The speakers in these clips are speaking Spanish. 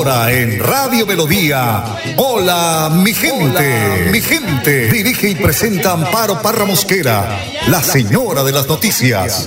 Ahora en Radio Melodía. Hola, mi gente. mi gente. Dirige y presenta Amparo Parra Mosquera, la señora de las noticias.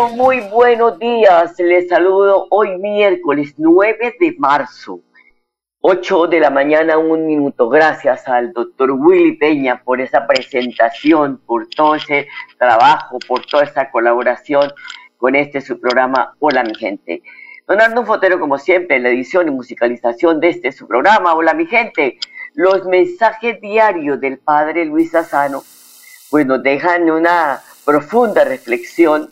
Muy buenos días. Les saludo hoy miércoles 9 de marzo. 8 de la mañana, un minuto. Gracias al doctor Willy Peña por esa presentación, por todo ese trabajo, por toda esa colaboración con este su programa Hola mi gente. Donando un fotero como siempre en la edición y musicalización de este su programa Hola mi gente. Los mensajes diarios del padre Luis Asano pues nos dejan una profunda reflexión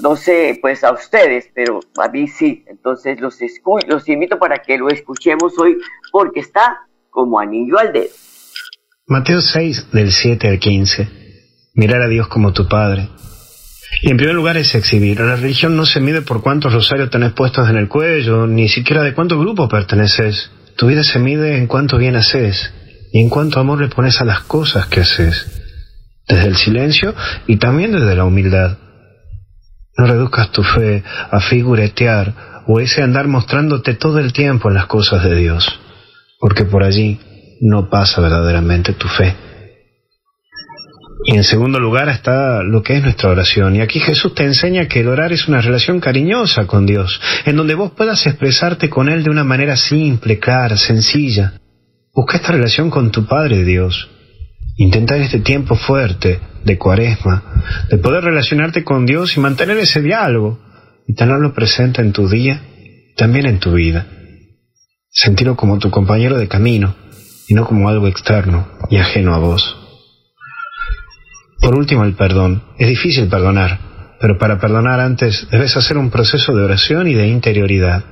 no sé, pues a ustedes, pero a mí sí. Entonces los, los invito para que lo escuchemos hoy porque está como anillo al dedo. Mateo 6, del 7 al 15. Mirar a Dios como tu Padre. Y en primer lugar es exhibir. La religión no se mide por cuántos rosarios tenés puestos en el cuello, ni siquiera de cuánto grupo perteneces. Tu vida se mide en cuánto bien haces y en cuánto amor le pones a las cosas que haces. Desde el silencio y también desde la humildad. No reduzcas tu fe a figuretear o ese andar mostrándote todo el tiempo en las cosas de Dios, porque por allí no pasa verdaderamente tu fe. Y en segundo lugar está lo que es nuestra oración. Y aquí Jesús te enseña que el orar es una relación cariñosa con Dios, en donde vos puedas expresarte con Él de una manera simple, clara, sencilla. Busca esta relación con tu Padre Dios. Intentar este tiempo fuerte de cuaresma, de poder relacionarte con Dios y mantener ese diálogo y tenerlo presente en tu día, también en tu vida. Sentirlo como tu compañero de camino y no como algo externo y ajeno a vos. Por último, el perdón. Es difícil perdonar, pero para perdonar antes debes hacer un proceso de oración y de interioridad.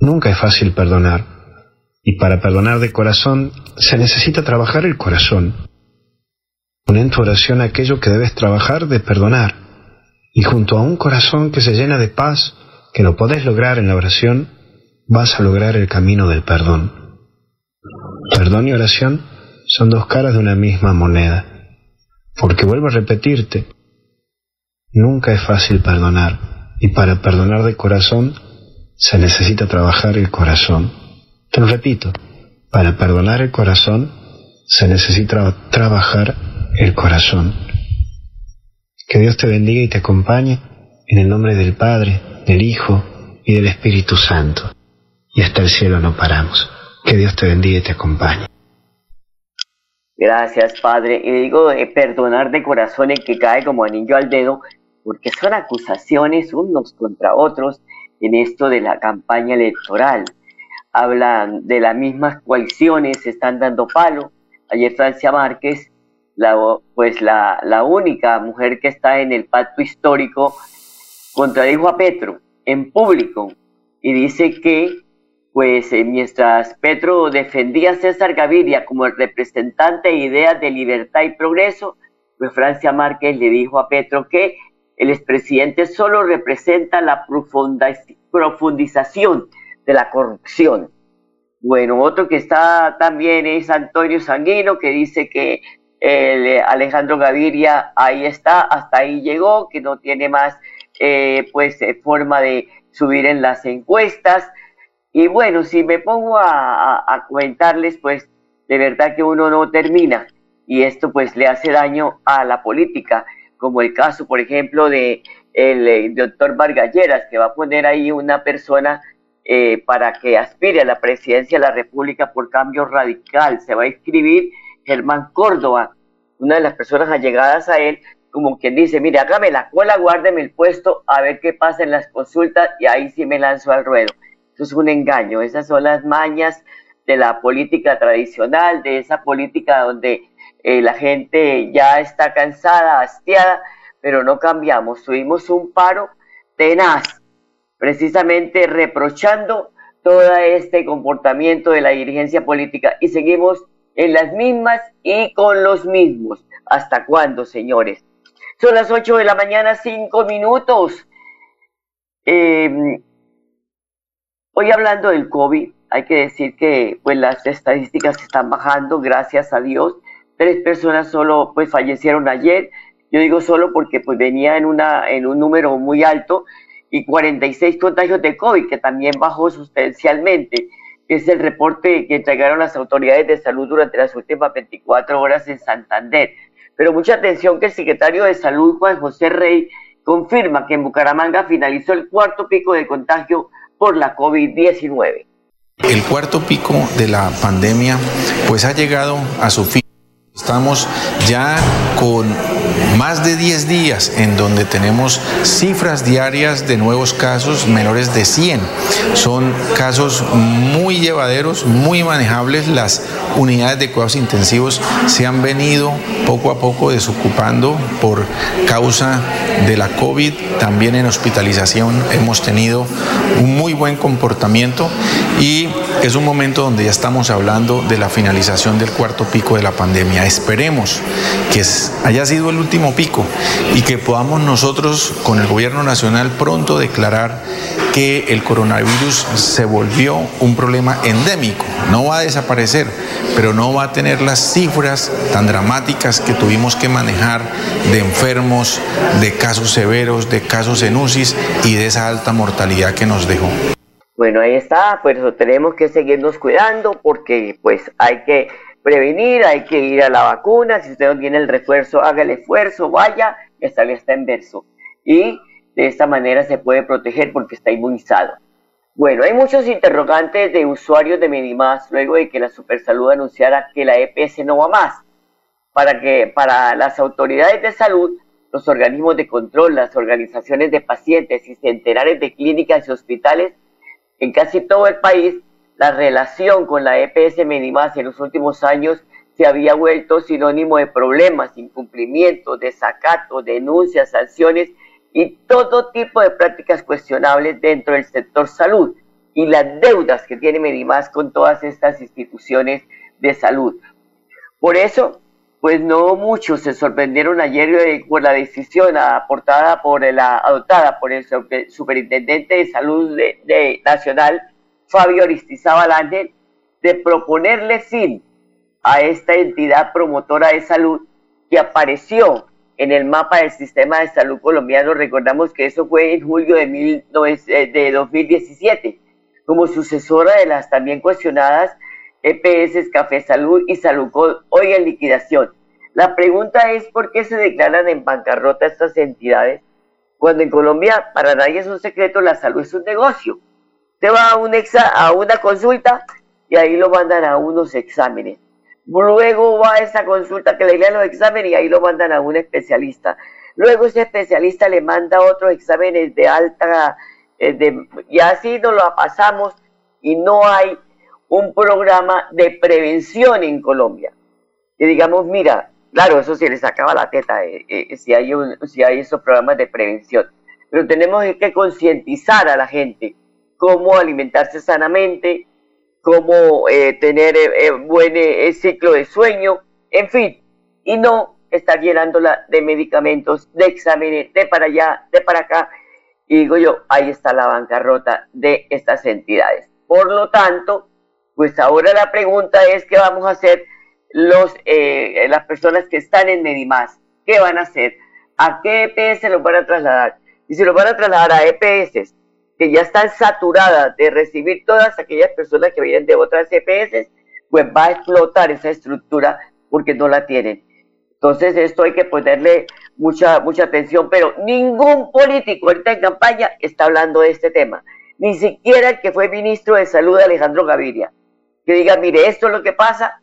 Nunca es fácil perdonar, y para perdonar de corazón se necesita trabajar el corazón. Pon en tu oración aquello que debes trabajar de perdonar, y junto a un corazón que se llena de paz, que no podés lograr en la oración, vas a lograr el camino del perdón. Perdón y oración son dos caras de una misma moneda. Porque vuelvo a repetirte, nunca es fácil perdonar, y para perdonar de corazón se necesita trabajar el corazón. Te lo repito, para perdonar el corazón se necesita trabajar el corazón. Que Dios te bendiga y te acompañe en el nombre del Padre, del Hijo y del Espíritu Santo. Y hasta el cielo no paramos. Que Dios te bendiga y te acompañe. Gracias, Padre. Y digo de perdonar de corazón en que cae como anillo al dedo, porque son acusaciones unos contra otros en esto de la campaña electoral. Hablan de las mismas coaliciones, se están dando palo. Ayer Francia Márquez, la, pues la, la única mujer que está en el pacto histórico, contradijo a Petro en público y dice que pues eh, mientras Petro defendía a César Gaviria como el representante de ideas de libertad y progreso, pues Francia Márquez le dijo a Petro que el expresidente solo representa la profundización de la corrupción. Bueno, otro que está también es Antonio Sanguino, que dice que el eh, Alejandro Gaviria ahí está, hasta ahí llegó, que no tiene más eh, pues forma de subir en las encuestas. Y bueno, si me pongo a, comentarles, pues de verdad que uno no termina y esto pues le hace daño a la política, como el caso, por ejemplo, de el, doctor Vargalleras, que va a poner ahí una persona eh, para que aspire a la presidencia de la República por cambio radical. Se va a inscribir Germán Córdoba, una de las personas allegadas a él, como quien dice, mire, hágame la cola, guárdeme el puesto, a ver qué pasa en las consultas y ahí sí me lanzo al ruedo. Eso es un engaño, esas son las mañas de la política tradicional, de esa política donde eh, la gente ya está cansada, hastiada, pero no cambiamos. Tuvimos un paro tenaz, precisamente reprochando todo este comportamiento de la dirigencia política y seguimos en las mismas y con los mismos. ¿Hasta cuándo, señores? Son las 8 de la mañana, 5 minutos. Em, hoy hablando del COVID, hay que decir que pues, las estadísticas están bajando, gracias a Dios. Tres personas solo pues, fallecieron ayer. Yo digo solo porque pues, venía en, una, en un número muy alto y 46 contagios de COVID, que también bajó sustancialmente es el reporte que entregaron las autoridades de salud durante las últimas 24 horas en Santander. Pero mucha atención que el secretario de Salud, Juan José Rey, confirma que en Bucaramanga finalizó el cuarto pico de contagio por la COVID-19. El cuarto pico de la pandemia pues ha llegado a su fin. Estamos ya con más de 10 días en donde tenemos cifras diarias de nuevos casos menores de 100. Son casos muy llevaderos, muy manejables. Las unidades de cuidados intensivos se han venido poco a poco desocupando por causa de la COVID. También en hospitalización hemos tenido un muy buen comportamiento y es un momento donde ya estamos hablando de la finalización del cuarto pico de la pandemia. Esperemos que haya sido el último pico y que podamos nosotros con el gobierno nacional pronto declarar que el coronavirus se volvió un problema endémico. No va a desaparecer, pero no va a tener las cifras tan dramáticas que tuvimos que manejar de enfermos, de casos severos, de casos en UCI y de esa alta mortalidad que nos dejó. Bueno, ahí está, por eso tenemos que seguirnos cuidando porque pues hay que prevenir, hay que ir a la vacuna, si usted no tiene el refuerzo, haga el esfuerzo, vaya, esta vez está en verso. Y de esta manera se puede proteger porque está inmunizado. Bueno, hay muchos interrogantes de usuarios de Medimás luego de que la Supersalud anunciara que la EPS no va más. Para que para las autoridades de salud, los organismos de control, las organizaciones de pacientes y centenares de clínicas y hospitales en casi todo el país la relación con la EPS Medimás en los últimos años se había vuelto sinónimo de problemas, incumplimientos, desacatos, denuncias, sanciones y todo tipo de prácticas cuestionables dentro del sector salud y las deudas que tiene Medimás con todas estas instituciones de salud. Por eso, pues no muchos se sorprendieron ayer por la decisión adoptada por el superintendente de salud de nacional Fabio Aristizábal Ángel de proponerle fin a esta entidad promotora de salud que apareció en el mapa del sistema de salud colombiano. Recordamos que eso fue en julio de, eh, de 2017, como sucesora de las también cuestionadas EPS, Café Salud y Salud hoy en liquidación. La pregunta es por qué se declaran en bancarrota estas entidades cuando en Colombia para nadie es un secreto, la salud es un negocio. Usted va a, una consulta y ahí lo mandan a unos exámenes. Luego va a esa consulta que le leen los exámenes y ahí lo mandan a un especialista. Luego ese especialista le manda otros exámenes de alta, eh, y así nos lo pasamos y no hay un programa de prevención en Colombia. Que digamos, mira, claro, eso se les acaba la teta eh, eh, si, hay un, si hay esos programas de prevención. Pero tenemos que concientizar a la gente cómo alimentarse sanamente, cómo eh, tener eh, buen ciclo de sueño, en fin, y no estar llenándola de medicamentos, de exámenes, de para allá, de para acá. Y digo yo, ahí está la bancarrota de estas entidades. Por lo tanto, pues ahora la pregunta es qué vamos a hacer los, las personas que están en Medimás. ¿Qué van a hacer? ¿A qué EPS los van a trasladar? Y si los van a trasladar a EPS que ya están saturadas de recibir todas aquellas personas que vienen de otras EPS, pues va a explotar esa estructura porque no la tienen. Entonces esto hay que ponerle mucha, mucha atención, pero ningún político ahorita en campaña está hablando de este tema. Ni siquiera el que fue ministro de Salud, Alejandro Gaviria, que diga, mire, esto es lo que pasa,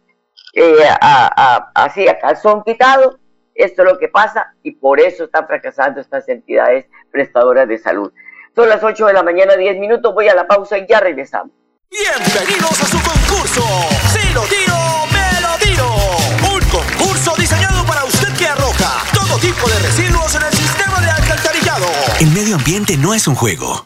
eh, a, a, así a calzón quitado, esto es lo que pasa y por eso están fracasando estas entidades prestadoras de salud. Son las 8 de la mañana, 10 minutos, voy a la pausa y ya regresamos. Bienvenidos a su concurso. Si lo tiro, me lo tiro. Un concurso diseñado para usted que arroja todo tipo de residuos en el sistema de alcantarillado. El medio ambiente no es un juego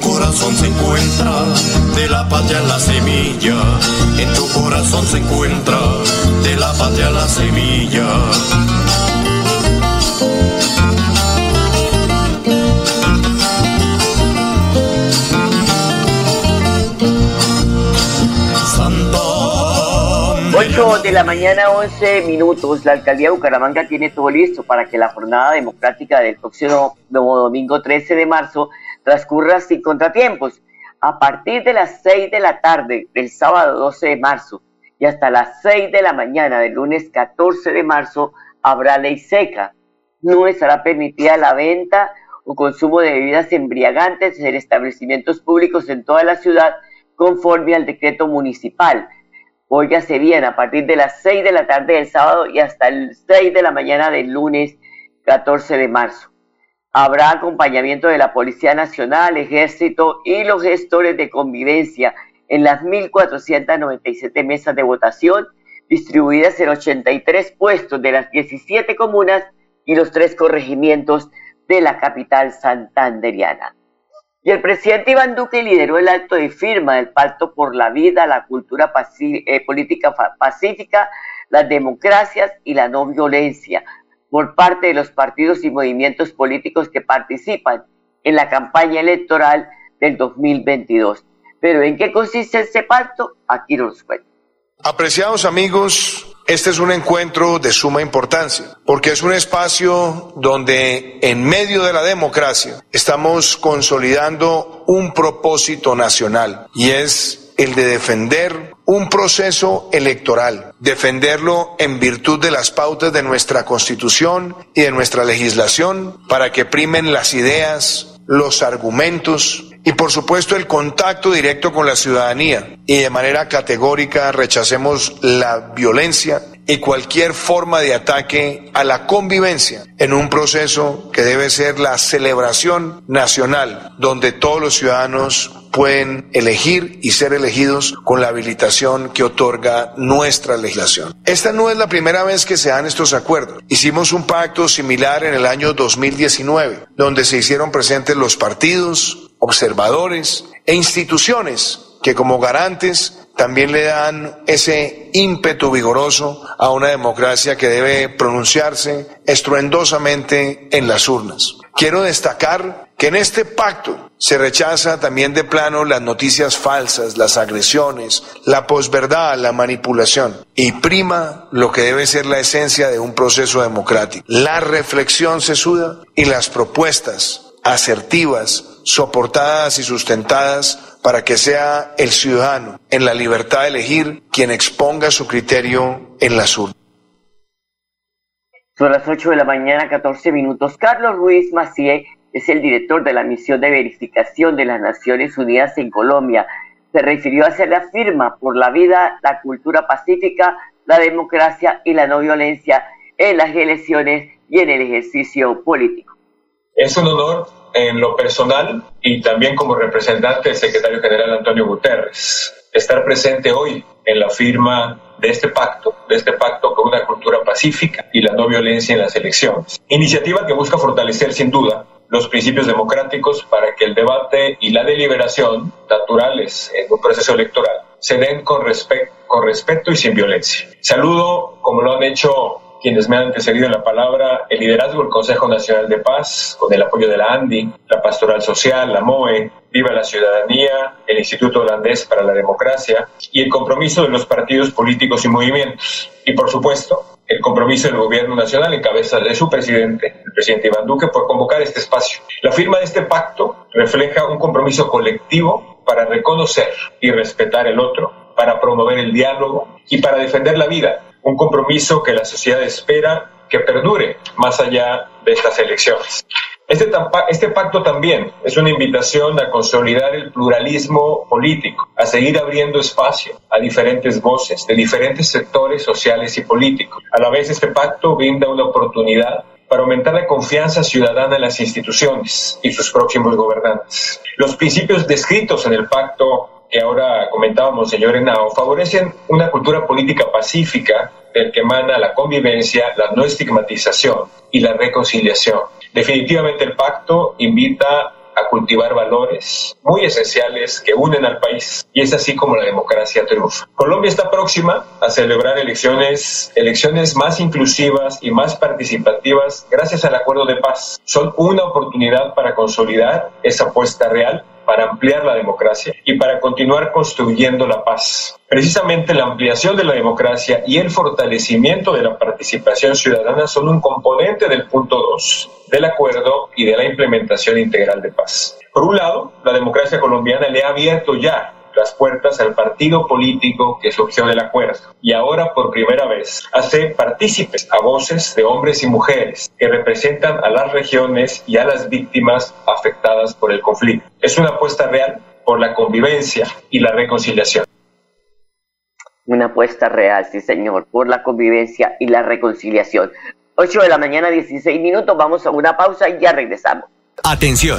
corazón se encuentra de la patria la semilla. En tu corazón se encuentra de la patria la semilla. De la mañana, 11 minutos. La alcaldía de Bucaramanga tiene todo listo para que la jornada democrática del próximo domingo 13 de marzo transcurra sin contratiempos. A partir de las 6 de la tarde del sábado 12 de marzo y hasta las 6 de la mañana del lunes 14 de marzo habrá ley seca. No estará permitida la venta o consumo de bebidas embriagantes en establecimientos públicos en toda la ciudad conforme al decreto municipal. Óigase bien, a partir de las 6 de la tarde del sábado y hasta el 6 de la mañana del lunes 14 de marzo. Habrá acompañamiento de la Policía Nacional, Ejército y los gestores de convivencia en las 1.497 mesas de votación distribuidas en 83 puestos de las 17 comunas y los tres corregimientos de la capital santanderiana. Y el presidente Iván Duque lideró el acto de firma del Pacto por la Vida, la Cultura eh, Política Pacífica, las democracias y la no violencia, por parte de los partidos y movimientos políticos que participan en la campaña electoral del 2022. Pero ¿en qué consiste este pacto? Aquí nos cuenta. Apreciados amigos, este es un encuentro de suma importancia, porque es un espacio donde en medio de la democracia estamos consolidando un propósito nacional y es el de defender un proceso electoral, defenderlo en virtud de las pautas de nuestra constitución y de nuestra legislación para que primen las ideas, los argumentos y por supuesto el contacto directo con la ciudadanía y de manera categórica rechacemos la violencia y cualquier forma de ataque a la convivencia en un proceso que debe ser la celebración nacional donde todos los ciudadanos pueden elegir y ser elegidos con la habilitación que otorga nuestra legislación. Esta no es la primera vez que se dan estos acuerdos. Hicimos un pacto similar en el año 2019, donde se hicieron presentes los partidos, observadores e instituciones que como garantes también le dan ese ímpetu vigoroso a una democracia que debe pronunciarse estruendosamente en las urnas. Quiero destacar que en este pacto se rechaza también de plano las noticias falsas, las agresiones, la posverdad, la manipulación y prima lo que debe ser la esencia de un proceso democrático, la reflexión sesuda y las propuestas asertivas, soportadas y sustentadas para que sea el ciudadano en la libertad de elegir quien exponga su criterio en la urnas. Son las 8 de la mañana, 14 minutos. Carlos Ruiz Macié es el director de la misión de verificación de las Naciones Unidas en Colombia. Se refirió a hacer la firma por la vida, la cultura pacífica, la democracia y la no violencia en las elecciones y en el ejercicio político. Es un honor en lo personal y también como representante del secretario general Antonio Guterres estar presente hoy en la firma de este pacto, de este pacto por una cultura pacífica y la no violencia en las elecciones. Iniciativa que busca fortalecer sin duda los principios democráticos para que el debate y la deliberación naturales en un proceso electoral se den con, con respeto y sin violencia. Saludo, como lo han hecho quienes me han antecedido en la palabra, el liderazgo del Consejo Nacional de Paz, con el apoyo de la ANDI, la Pastoral Social, la MOE, Viva la Ciudadanía, el Instituto Holandés para la Democracia y el compromiso de los partidos políticos y movimientos. Y por supuesto, el compromiso del Gobierno Nacional en cabeza de su presidente, el presidente Iván Duque, por convocar este espacio. La firma de este pacto refleja un compromiso colectivo para reconocer y respetar el otro, para promover el diálogo y para defender la vida, un compromiso que la sociedad espera que perdure más allá de estas elecciones. Este, este pacto también es una invitación a consolidar el pluralismo político, a seguir abriendo espacio a diferentes voces de diferentes sectores sociales y políticos. A la vez, este pacto brinda una oportunidad para aumentar la confianza ciudadana en las instituciones y sus próximos gobernantes. Los principios descritos en el pacto que ahora comentábamos, señor Henao, favorecen una cultura política pacífica del que emana la convivencia, la no estigmatización y la reconciliación. Definitivamente el pacto invita a cultivar valores muy esenciales que unen al país y es así como la democracia triunfa. Colombia está próxima a celebrar elecciones, elecciones más inclusivas y más participativas gracias al acuerdo de paz. Son una oportunidad para consolidar esa apuesta real para ampliar la democracia y para continuar construyendo la paz. Precisamente la ampliación de la democracia y el fortalecimiento de la participación ciudadana son un componente del punto 2 del acuerdo y de la implementación integral de paz. Por un lado, la democracia colombiana le ha abierto ya las puertas al partido político que surgió del acuerdo y ahora por primera vez hace partícipes a voces de hombres y mujeres que representan a las regiones y a las víctimas afectadas por el conflicto. Es una apuesta real por la convivencia y la reconciliación. Una apuesta real, sí señor, por la convivencia y la reconciliación. 8 de la mañana, 16 minutos, vamos a una pausa y ya regresamos. Atención,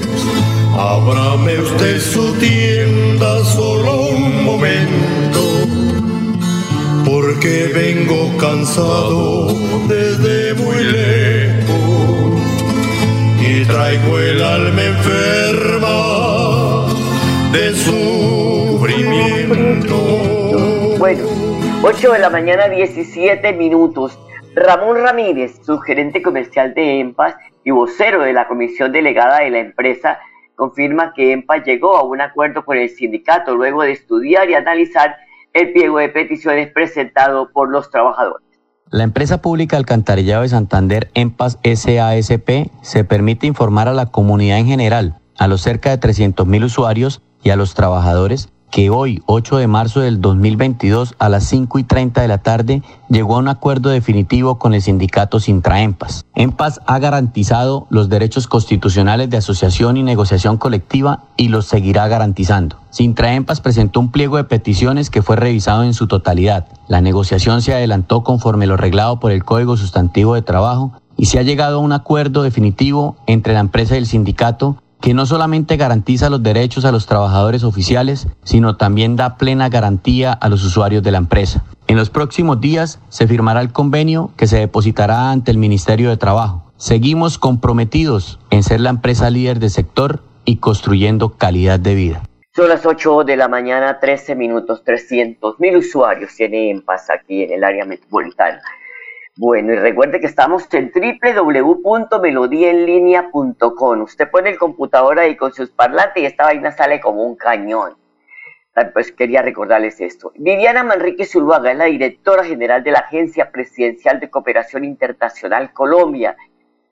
Ábrame usted su tienda solo un momento, porque vengo cansado desde muy lejos y traigo el alma enferma de sufrimiento. Bueno, 8 de la mañana, 17 minutos. Ramón Ramírez, su gerente comercial de EMPAS y vocero de la comisión delegada de la empresa, confirma que EMPA llegó a un acuerdo con el sindicato luego de estudiar y analizar el pliego de peticiones presentado por los trabajadores. La empresa pública Alcantarillado de Santander, EMPAS SASP, se permite informar a la comunidad en general, a los cerca de 300.000 usuarios y a los trabajadores que hoy, 8 de marzo del 2022, a las 5 y 30 de la tarde, llegó a un acuerdo definitivo con el sindicato Sintra EMPAS. Ha garantizado los derechos constitucionales de asociación y negociación colectiva y los seguirá garantizando. Sintra EMPAS presentó un pliego de peticiones que fue revisado en su totalidad. La negociación se adelantó conforme lo reglado por el Código Sustantivo de Trabajo y se ha llegado a un acuerdo definitivo entre la empresa y el sindicato que no solamente garantiza los derechos a los trabajadores oficiales, sino también da plena garantía a los usuarios de la empresa. En los próximos días se firmará el convenio que se depositará ante el Ministerio de Trabajo. Seguimos comprometidos en ser la empresa líder del sector y construyendo calidad de vida. Son las 8 de la mañana, 13 minutos, 300 mil usuarios tiene en paz aquí en el área metropolitana. Bueno, y recuerde que estamos en www.melodiaenlinea.com. Usted pone el computador ahí con sus parlantes y esta vaina sale como un cañón. Ah, pues quería recordarles esto. Viviana Manrique Zuluaga es la directora general de la Agencia Presidencial de Cooperación Internacional Colombia.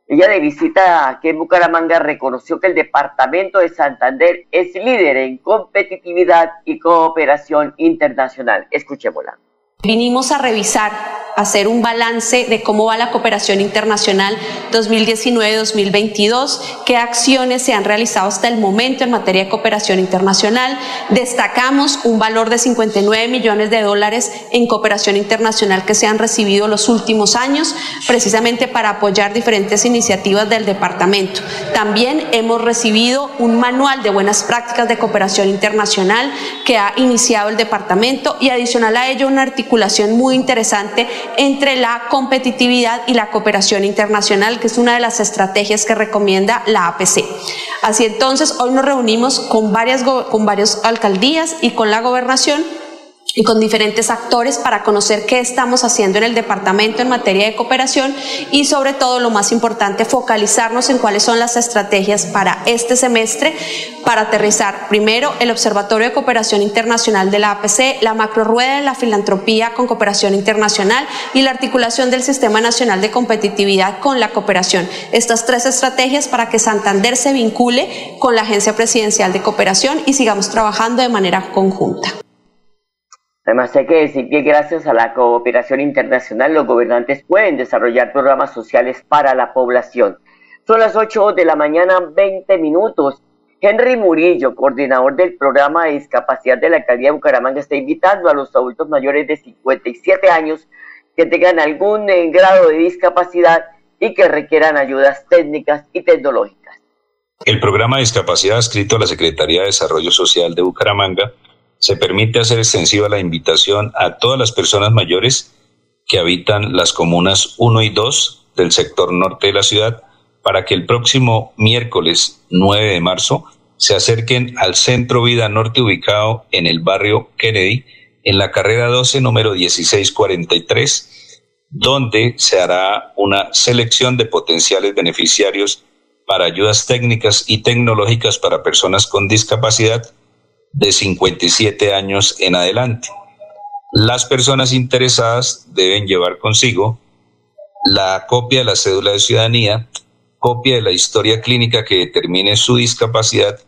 Ella de visita aquí en Bucaramanga reconoció que el departamento de Santander es líder en competitividad y cooperación internacional. Escuchémosla. Vinimos a revisar, a hacer un balance de cómo va la cooperación internacional 2019-2022, qué acciones se han realizado hasta el momento en materia de cooperación internacional. Destacamos un valor de 59 millones de dólares en cooperación internacional que se han recibido los últimos años, precisamente para apoyar diferentes iniciativas del departamento. También hemos recibido un manual de buenas prácticas de cooperación internacional que ha iniciado el departamento y adicional a ello un artículo muy interesante entre la competitividad y la cooperación internacional, que es una de las estrategias que recomienda la APC. Así entonces, hoy nos reunimos con varias, con varias alcaldías y con la gobernación y con diferentes actores para conocer qué estamos haciendo en el departamento en materia de cooperación y sobre todo lo más importante, focalizarnos en cuáles son las estrategias para este semestre para aterrizar primero el Observatorio de Cooperación Internacional de la APC, la macrorueda de la filantropía con cooperación internacional y la articulación del Sistema Nacional de Competitividad con la cooperación. Estas tres estrategias para que Santander se vincule con la Agencia Presidencial de Cooperación y sigamos trabajando de manera conjunta. Además, hay que decir que gracias a la cooperación internacional los gobernantes pueden desarrollar programas sociales para la población. Son las 8 de la mañana, 20 minutos. Henry Murillo, coordinador del programa de discapacidad de la alcaldía de Bucaramanga, está invitando a los adultos mayores de 57 años que tengan algún eh, grado de discapacidad y que requieran ayudas técnicas y tecnológicas. El programa de discapacidad escrito a la Secretaría de Desarrollo Social de Bucaramanga se permite hacer extensiva la invitación a todas las personas mayores que habitan las comunas 1 y 2 del sector norte de la ciudad para que el próximo miércoles 9 de marzo se acerquen al Centro Vida Norte ubicado en el barrio Kennedy, en la carrera 12, número 1643, donde se hará una selección de potenciales beneficiarios para ayudas técnicas y tecnológicas para personas con discapacidad de 57 años en adelante. Las personas interesadas deben llevar consigo la copia de la cédula de ciudadanía, copia de la historia clínica que determine su discapacidad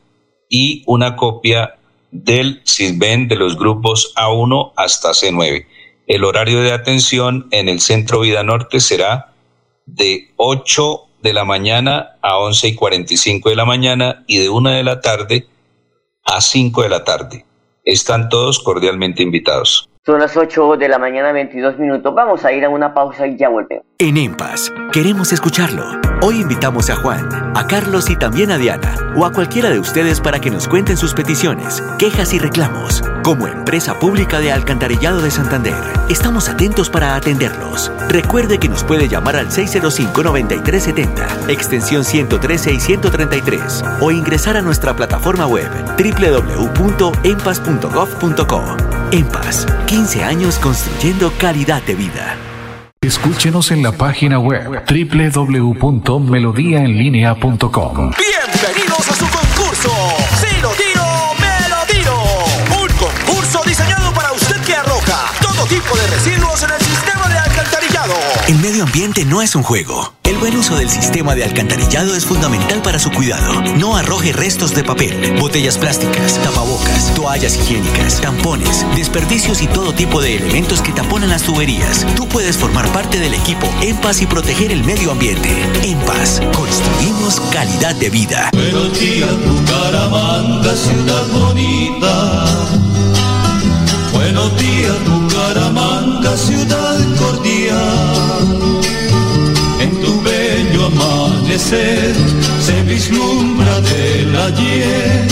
y una copia del CISBEN de los grupos A1 hasta C9. El horario de atención en el Centro Vida Norte será de 8 de la mañana a 11 y 45 de la mañana y de 1 de la tarde a 5 de la tarde. Están todos cordialmente invitados. Son las 8 de la mañana, 22 minutos. Vamos a ir a una pausa y ya volvemos. En EMPAS, queremos escucharlo. Hoy invitamos a Juan, a Carlos y también a Diana, o a cualquiera de ustedes para que nos cuenten sus peticiones, quejas y reclamos. Como empresa pública de Alcantarillado de Santander, estamos atentos para atenderlos. Recuerde que nos puede llamar al 605-9370, extensión 113 y 133, o ingresar a nuestra plataforma web www.empas.gov.co. EMPAS, 15 años construyendo calidad de vida. Escúchenos en la página web www.melodiaenlinea.com. Bienvenidos a su concurso. Si lo tiro, me lo tiro. Un concurso diseñado para usted que arroja todo tipo de residuos en el sistema de alcantarillado. El medio ambiente no es un juego. Buen uso del sistema de alcantarillado es fundamental para su cuidado. No arroje restos de papel, botellas plásticas, tapabocas, toallas higiénicas, tampones, desperdicios y todo tipo de elementos que taponan las tuberías. Tú puedes formar parte del equipo En Paz y proteger el medio ambiente. En Paz, construimos calidad de vida. Buenos días, Bucaramanga, ciudad bonita. Buenos días, Bucaramanga, ciudad cordial. Amanecer se vislumbra del ayer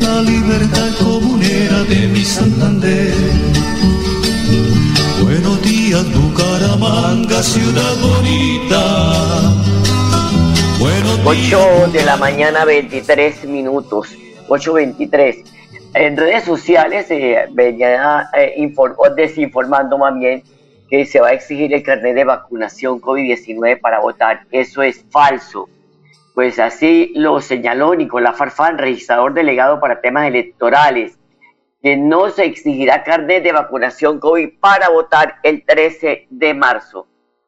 la libertad comunera de mi Santander. Buenos días, Bucaramanga, ciudad bonita. Buenos 8 de la mañana, 23 minutos. 8.23. En redes sociales eh, venía eh, desinformando más bien que se va a exigir el carnet de vacunación COVID-19 para votar. Eso es falso. Pues así lo señaló Nicolás Farfán, registrador delegado para temas electorales, que no se exigirá carnet de vacunación COVID para votar el 13 de marzo.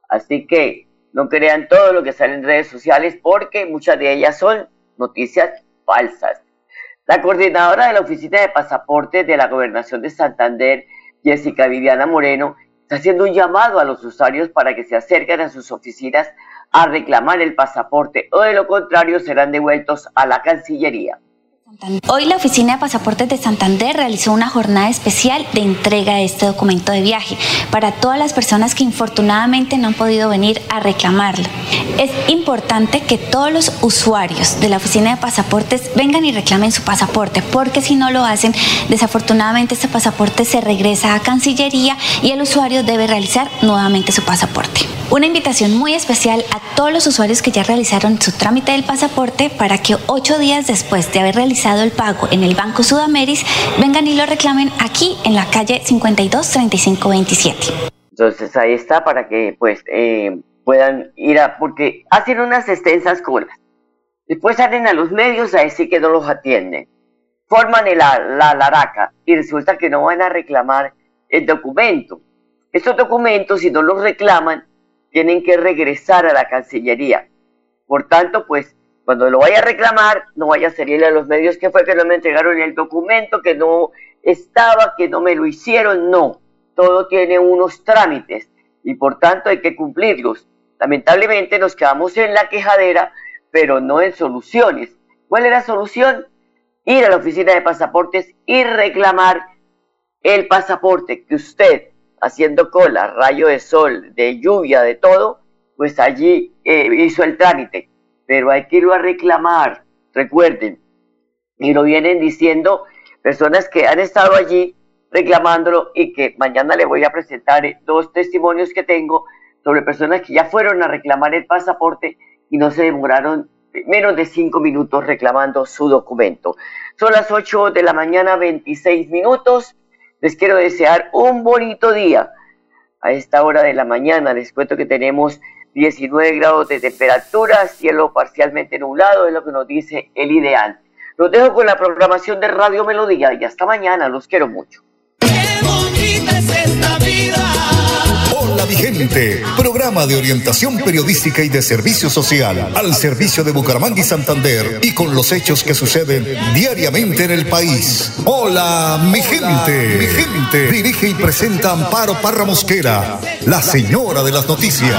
Así que no crean todo lo que sale en redes sociales porque muchas de ellas son noticias falsas. La coordinadora de la Oficina de Pasaportes de la Gobernación de Santander, Jessica Viviana Moreno, está haciendo un llamado a los usuarios para que se acerquen a sus oficinas a reclamar el pasaporte o de lo contrario serán devueltos a la Cancillería. Hoy la Oficina de Pasaportes de Santander realizó una jornada especial de entrega de este documento de viaje para todas las personas que infortunadamente no han podido venir a reclamarlo. Es importante que todos los usuarios de la Oficina de Pasaportes vengan y reclamen su pasaporte, porque si no lo hacen, desafortunadamente este pasaporte se regresa a Cancillería y el usuario debe realizar nuevamente su pasaporte. Una invitación muy especial a todos los usuarios que ya realizaron su trámite del pasaporte para que ocho días después de haber realizado el pago en el Banco Sudameris vengan y lo reclamen aquí en la calle 52 35 27. Entonces ahí está para que pues eh, puedan ir a, porque hacen unas extensas colas. Después salen a los medios a decir que no los atienden. Forman la, la laraca y resulta que no van a reclamar el documento. Estos documentos, si no los reclaman, tienen que regresar a la Cancillería. Por tanto, pues, cuando lo vaya a reclamar, no vaya a salirle a los medios que fue que no me entregaron el documento, que no estaba, que no me lo hicieron, no. Todo tiene unos trámites y por tanto hay que cumplirlos. Lamentablemente nos quedamos en la quejadera, pero no en soluciones. ¿Cuál es la solución? Ir a la oficina de pasaportes y reclamar el pasaporte que usted haciendo cola, rayo de sol, de lluvia, de todo, pues allí eh, hizo el trámite. Pero hay que irlo a reclamar, recuerden. Y lo vienen diciendo personas que han estado allí reclamándolo y que mañana le voy a presentar eh, dos testimonios que tengo sobre personas que ya fueron a reclamar el pasaporte y no se demoraron menos de cinco minutos reclamando su documento. Son las 8 de la mañana, 26 minutos. Les quiero desear un bonito día. A esta hora de la mañana les cuento que tenemos 19 grados de temperatura, cielo parcialmente nublado, es lo que nos dice el ideal. Los dejo con la programación de Radio Melodía y hasta mañana, los quiero mucho. Hola Vigente, programa de orientación periodística y de servicio social al servicio de Bucaramanga y Santander y con los hechos que suceden diariamente en el país. Hola mi gente, mi gente. Dirige y presenta Amparo Parra Mosquera, la señora de las noticias.